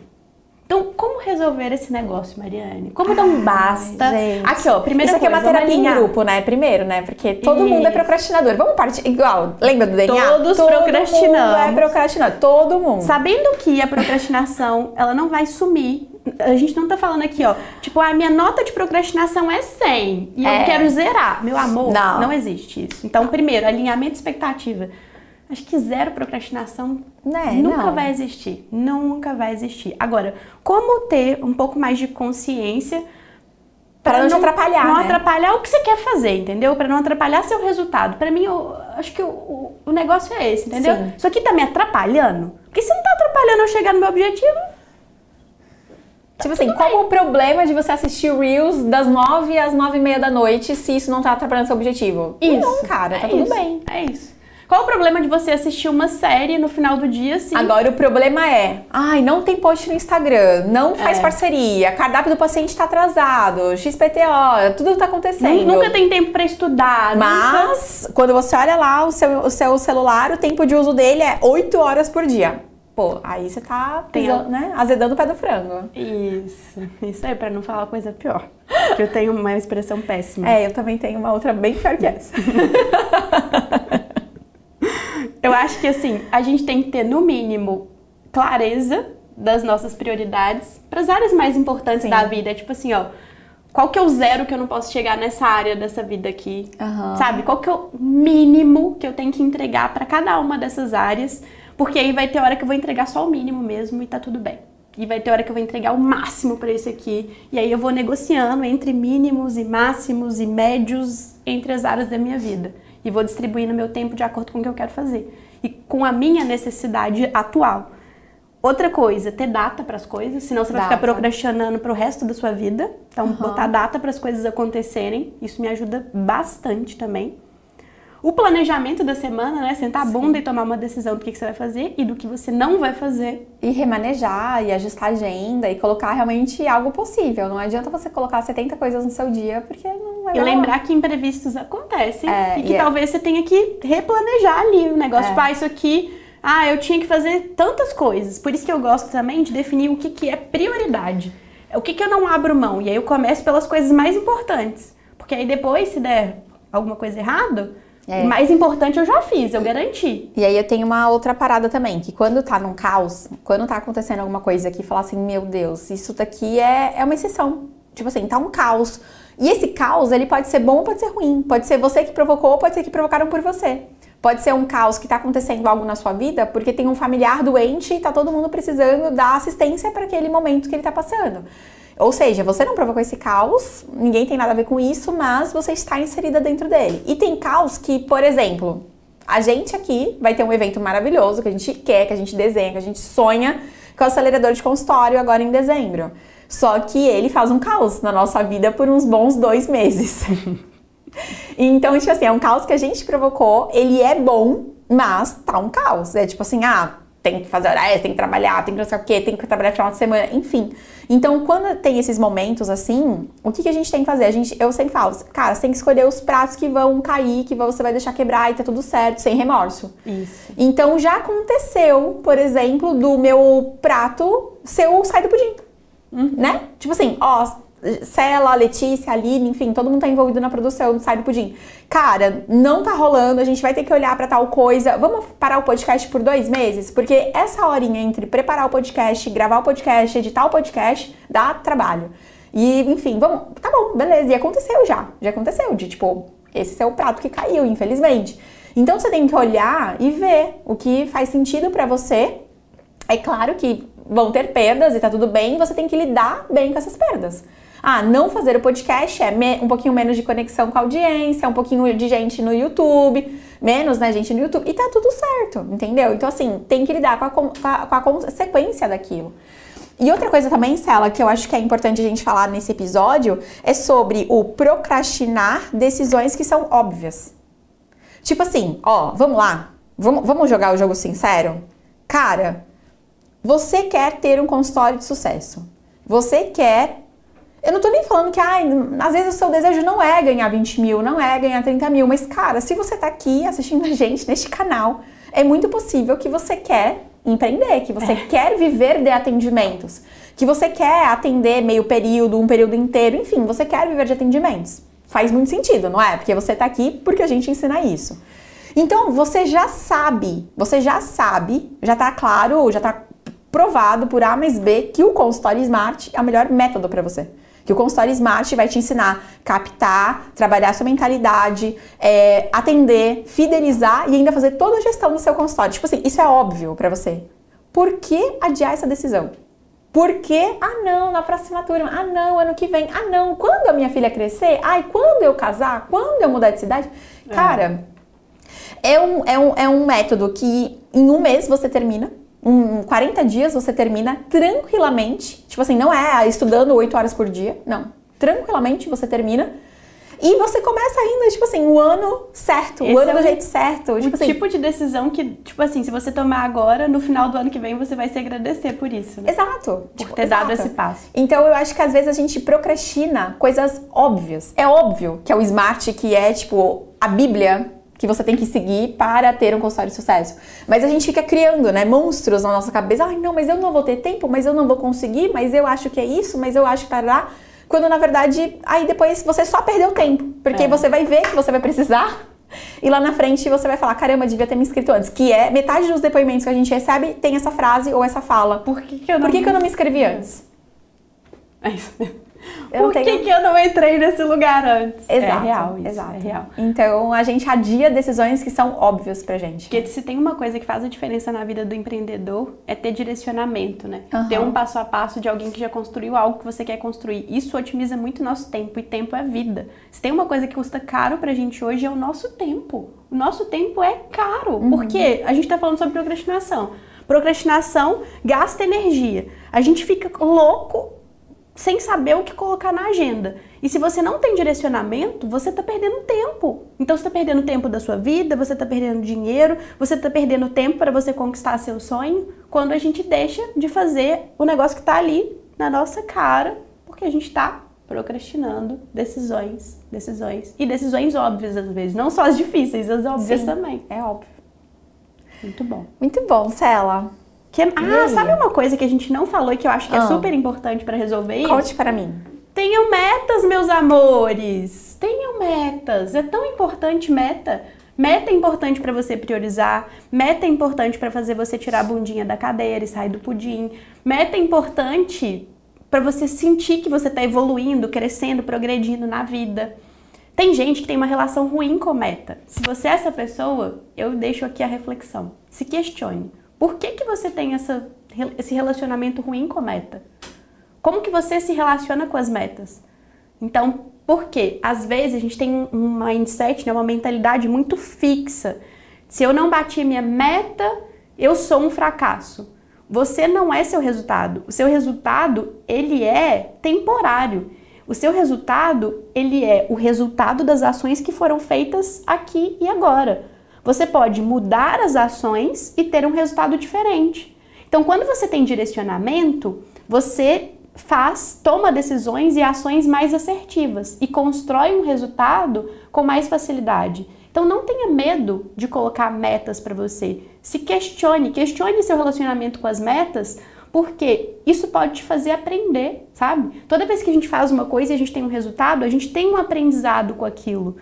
Então, como resolver esse negócio, Mariane? Como dar um basta? gente. Aqui, ó, primeira Isso aqui coisa, é uma terapia em grupo, né? Primeiro, né? Porque todo mundo é Isso. procrastinador. Vamos partir. Igual, lembra do DNA? Todos todo procrastinamos. Mundo é procrastinador. Todo mundo. Sabendo que a procrastinação, ela não vai sumir. A gente não tá falando aqui, ó, tipo, a minha nota de procrastinação é 100 e É. eu quero zerar. Meu amor, Não. não, existe isso. Então, primeiro, alinhamento de expectativa. Acho que zero procrastinação Né, nunca não. vai existir. Nunca vai existir. Agora, como ter um pouco mais de consciência Pra não te atrapalhar, Não né? atrapalhar o que você quer fazer, entendeu? Pra não atrapalhar seu resultado. Pra mim, eu acho que o, o- o negócio é esse, entendeu? Sim. Isso aqui tá me atrapalhando? Porque se não tá atrapalhando eu chegar no meu objetivo, Tipo assim, qual o problema de você assistir Reels das 9 às 9 e meia da noite se isso não tá atrapalhando seu objetivo? isso. Não, cara, tá É tudo isso, bem. É isso. Qual o problema de você assistir uma série no final do dia assim? Agora o problema é, ai, não tem post no Instagram, não faz É. parceria, cardápio do paciente tá atrasado, XPTO, tudo tá acontecendo. Nunca tem tempo pra estudar. nunca- Mas, quando você olha lá o seu, o seu celular, o tempo de uso dele é 8 horas por dia. Pô, aí você tá pisando, né, azedando o pé do frango. Isso. Isso aí, pra não falar coisa pior. Que eu tenho uma expressão péssima. É, eu também tenho uma outra bem pior que essa. Eu acho que assim, a gente tem que ter, no mínimo, clareza das nossas prioridades para as áreas mais importantes Sim. da vida. É tipo assim, ó. Qual que é o zero que eu não posso chegar nessa área dessa vida aqui? Aham. Sabe? Qual que é o mínimo que eu tenho que entregar para cada uma dessas áreas? Porque aí vai ter hora que eu vou entregar só o mínimo mesmo e tá tudo bem. E vai ter hora que eu vou entregar o máximo para isso aqui. E aí eu vou negociando entre mínimos e máximos e médios entre as áreas da minha vida. E vou distribuindo meu tempo de acordo com o que eu quero fazer. E com a minha necessidade atual. Outra coisa, ter data para as coisas, senão você vai ficar Data. procrastinando pro resto da sua vida. Então, botar data para as coisas acontecerem, isso me ajuda bastante também. O planejamento da semana, né? Sentar a bunda e tomar uma decisão do que, que você vai fazer e do que você não vai fazer. E remanejar, e ajustar a agenda, e colocar realmente algo possível. Não adianta você colocar 70 coisas no seu dia, porque não vai E lembrar que imprevistos acontecem É, e que e é- talvez você tenha que replanejar ali o negócio. É. Tipo, ah, isso aqui, ah, eu tinha que fazer tantas coisas. Por isso que eu gosto também de definir o que, que é prioridade. O que, que eu não abro mão. E aí eu começo pelas coisas mais importantes. Porque aí depois, se der alguma coisa errada, É. Mais importante eu já fiz, eu garanti. E aí eu tenho uma outra parada também, que quando tá num caos, quando tá acontecendo alguma coisa aqui, falar assim, meu Deus, isso daqui é, é uma exceção. Tipo assim, tá um caos. E esse caos, ele pode ser bom ou pode ser ruim. Pode ser você que provocou ou pode ser que provocaram por você. Pode ser um caos que está acontecendo algo na sua vida porque tem um familiar doente e está todo mundo precisando da assistência para aquele momento que ele está passando. Ou seja, você não provocou esse caos, ninguém tem nada a ver com isso, mas você está inserida dentro dele. E tem caos que, por exemplo, a gente aqui vai ter um evento maravilhoso que a gente quer, que a gente desenha, que a gente sonha com o acelerador de consultório agora em dezembro. Só que ele faz um caos na nossa vida por uns bons dois meses. *laughs* então, tipo assim, é um caos que a gente provocou, ele é bom, mas tá um caos. É tipo assim, ah, tem que fazer horário, tem que trabalhar, tem que não sei o quê, tem que trabalhar final de semana, enfim. Então, quando tem esses momentos assim, o que, que a gente tem que fazer? A gente, eu sempre falo, cara, você tem que escolher os pratos que vão cair, que você vai deixar quebrar e tá tudo certo, sem remorso. Isso. Então, já aconteceu, por exemplo, do meu prato ser o sai do pudim. Uhum. Né? Tipo assim, ó, Cela, Letícia, Aline, enfim, todo mundo tá envolvido na produção do Sai do Pudim. Cara, não tá rolando, a gente vai ter que olhar para tal coisa. Vamos parar o podcast por dois meses? Porque essa horinha entre preparar o podcast, gravar o podcast, editar o podcast, dá trabalho. E, enfim, vamos. Tá bom, beleza. E aconteceu já. Já aconteceu. De tipo, esse é o prato que caiu, infelizmente. Então você tem que olhar e ver o que faz sentido para você. É claro que vão ter perdas e tá tudo bem, você tem que lidar bem com essas perdas. Ah, não fazer o podcast é um pouquinho menos de conexão com a audiência, um pouquinho de gente no YouTube, menos, né, gente no YouTube, e tá tudo certo, entendeu? Então, assim, tem que lidar com a, com a, com a consequência daquilo. E outra coisa também, Cela, que eu acho que é importante a gente falar nesse episódio, é sobre o procrastinar decisões que são óbvias. Tipo assim, ó, vamos lá, vamos, vamos jogar o jogo sincero? Cara, você quer ter um consultório de sucesso. Você quer eu não tô nem falando que, ai, às vezes o seu desejo não é ganhar 20 mil, não é ganhar 30 mil, mas, cara, se você tá aqui assistindo a gente neste canal, é muito possível que você quer empreender, que você é. quer viver de atendimentos, que você quer atender meio período, um período inteiro, enfim, você quer viver de atendimentos. Faz muito sentido, não é? Porque você tá aqui porque a gente ensina isso. Então, você já sabe, você já sabe, já tá claro, já tá provado por A mais B que o consultório Smart é o melhor método para você. Que o consultório Smart vai te ensinar a captar, trabalhar sua mentalidade, é, atender, fidelizar e ainda fazer toda a gestão do seu consultório. Tipo assim, isso é óbvio para você. Por que adiar essa decisão? Por que, ah não, na próxima turma, ah não, ano que vem, ah não, quando a minha filha crescer, ai, quando eu casar, quando eu mudar de cidade. É. Cara, é um, é, um, é um método que em um mês você termina em 40 dias você termina tranquilamente. Tipo assim, não é estudando 8 horas por dia, não. Tranquilamente você termina. E você começa ainda, tipo assim, o ano certo, Esse o ano é do jeito certo. Tipo o assim. tipo de decisão que, tipo assim, se você tomar agora, no final do ano que vem você vai se agradecer por isso. Né? Exato. Por ter exato. dado esse passo. Então eu acho que às vezes a gente procrastina coisas óbvias. É óbvio que é o smart, que é tipo a Bíblia que você tem que seguir para ter um consultório de sucesso. Mas a gente fica criando, né, monstros na nossa cabeça. Ai, não, mas eu não vou ter tempo, mas eu não vou conseguir, mas eu acho que é isso, mas eu acho que lá. Quando na verdade, aí depois você só perdeu tempo, porque é. você vai ver que você vai precisar e lá na frente você vai falar, caramba, devia ter me inscrito antes. Que é metade dos depoimentos que a gente recebe tem essa frase ou essa fala. Por que, que eu não, Por que, que eu não me inscrevi antes? É isso mesmo. Por que, tenho... que eu não entrei nesse lugar antes? Exato, é real isso, exato. É real. Então a gente adia decisões que são óbvias pra gente. Porque se tem uma coisa que faz a diferença na vida do empreendedor é ter direcionamento, né? Uhum. Ter um passo a passo de alguém que já construiu algo que você quer construir. Isso otimiza muito o nosso tempo e tempo é vida. Se tem uma coisa que custa caro pra gente hoje é o nosso tempo. O nosso tempo é caro. Uhum. Porque a gente tá falando sobre procrastinação. Procrastinação gasta energia. A gente fica louco sem saber o que colocar na agenda. E se você não tem direcionamento, você está perdendo tempo. Então você está perdendo tempo da sua vida, você está perdendo dinheiro, você está perdendo tempo para você conquistar seu sonho quando a gente deixa de fazer o negócio que está ali na nossa cara, porque a gente está procrastinando decisões, decisões e decisões óbvias às vezes, não só as difíceis, as óbvias Sim, também. É óbvio. Muito bom. Muito bom, Cela. Que, é- ah, sabe uma coisa que a gente não falou e que eu acho que é ah. super importante para resolver isso? Conte para mim. Tenham metas, meus amores. Tenham metas. É tão importante meta. Meta é importante para você priorizar, meta é importante para fazer você tirar a bundinha da cadeira e sair do pudim. Meta é importante para você sentir que você está evoluindo, crescendo, progredindo na vida. Tem gente que tem uma relação ruim com meta. Se você é essa pessoa, eu deixo aqui a reflexão. Se questione. Por que, que você tem essa, esse relacionamento ruim com meta? Como que você se relaciona com as metas? Então, por quê? Às vezes a gente tem um mindset, né, uma mentalidade muito fixa. Se eu não bati minha meta, eu sou um fracasso. Você não é seu resultado. O seu resultado, ele é temporário. O seu resultado, ele é o resultado das ações que foram feitas aqui e agora. Você pode mudar as ações e ter um resultado diferente. Então, quando você tem direcionamento, você faz, toma decisões e ações mais assertivas e constrói um resultado com mais facilidade. Então não tenha medo de colocar metas para você. Se questione, questione seu relacionamento com as metas, porque isso pode te fazer aprender, sabe? Toda vez que a gente faz uma coisa e a gente tem um resultado, a gente tem um aprendizado com aquilo.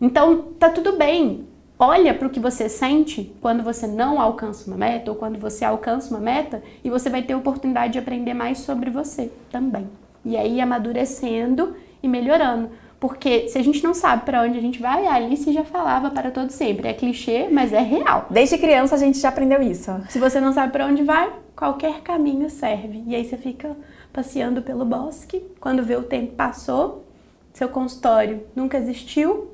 Então tá tudo bem. Olha para o que você sente quando você não alcança uma meta ou quando você alcança uma meta e você vai ter a oportunidade de aprender mais sobre você também. E aí amadurecendo e melhorando. Porque se a gente não sabe para onde a gente vai, a Alice já falava para todo sempre. É clichê, mas é real. Desde criança a gente já aprendeu isso. Se você não sabe para onde vai, qualquer caminho serve. E aí você fica passeando pelo bosque, quando vê o tempo passou, seu consultório nunca existiu,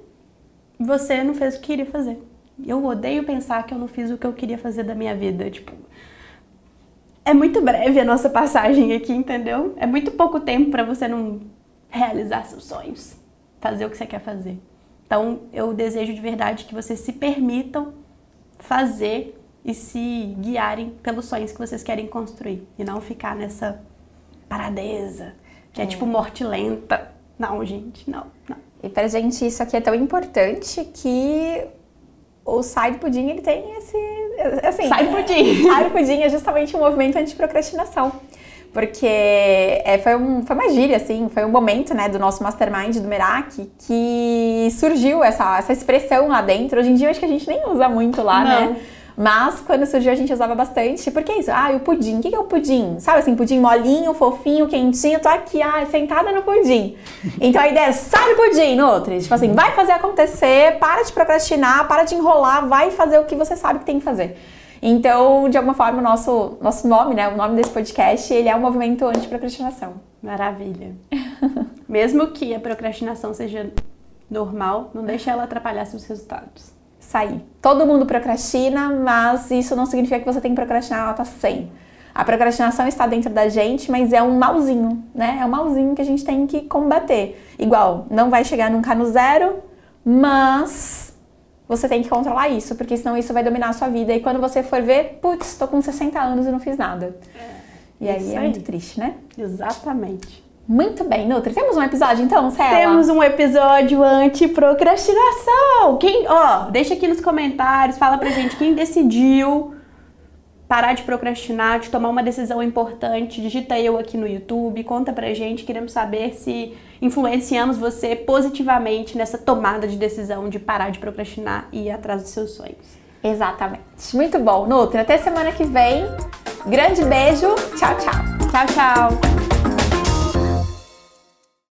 você não fez o que queria fazer. Eu odeio pensar que eu não fiz o que eu queria fazer da minha vida, tipo, é muito breve a nossa passagem aqui, entendeu? É muito pouco tempo para você não realizar seus sonhos, fazer o que você quer fazer. Então, eu desejo de verdade que vocês se permitam fazer e se guiarem pelos sonhos que vocês querem construir e não ficar nessa paradeza, que é, é tipo morte lenta. Não, gente, não, não. E pra gente isso aqui é tão importante que o Side Pudim ele tem esse. Assim, Side Pudim! *laughs* Side Pudim é justamente um movimento anti-procrastinação. Porque é, foi, um, foi uma gíria, assim, foi um momento, né, do nosso mastermind do Merak que surgiu essa, essa expressão lá dentro. Hoje em dia acho que a gente nem usa muito lá, né? Não. né? Mas quando surgiu a gente usava bastante. Porque é isso? Ah, o pudim. O que é o pudim? Sabe assim, pudim molinho, fofinho, quentinho. Tô aqui, ah, sentada no pudim. Então a ideia é do pudim, Nutri. Tipo assim, vai fazer acontecer, para de procrastinar, para de enrolar, vai fazer o que você sabe que tem que fazer. Então, de alguma forma, o nosso, nosso nome, né, o nome desse podcast, ele é um movimento anti-procrastinação. Maravilha. *laughs* Mesmo que a procrastinação seja normal, não deixe ela atrapalhar seus resultados sair. Todo mundo procrastina, mas isso não significa que você tem que procrastinar nota 100. A procrastinação está dentro da gente, mas é um malzinho, né? É um malzinho que a gente tem que combater. Igual, não vai chegar nunca no zero, mas você tem que controlar isso, porque senão isso vai dominar a sua vida. E quando você for ver, putz, tô com 60 anos e não fiz nada. É, e aí é muito triste, né? Exatamente. Muito bem, Nutri. Temos um episódio então, Cela? Temos um episódio anti-procrastinação. Quem, ó, deixa aqui nos comentários, fala pra gente quem decidiu parar de procrastinar, de tomar uma decisão importante. Digita eu aqui no YouTube, conta pra gente. Queremos saber se influenciamos você positivamente nessa tomada de decisão de parar de procrastinar e ir atrás dos seus sonhos. Exatamente. Muito bom, Nutri. Até semana que vem. Grande beijo. Tchau, tchau. Tchau, tchau.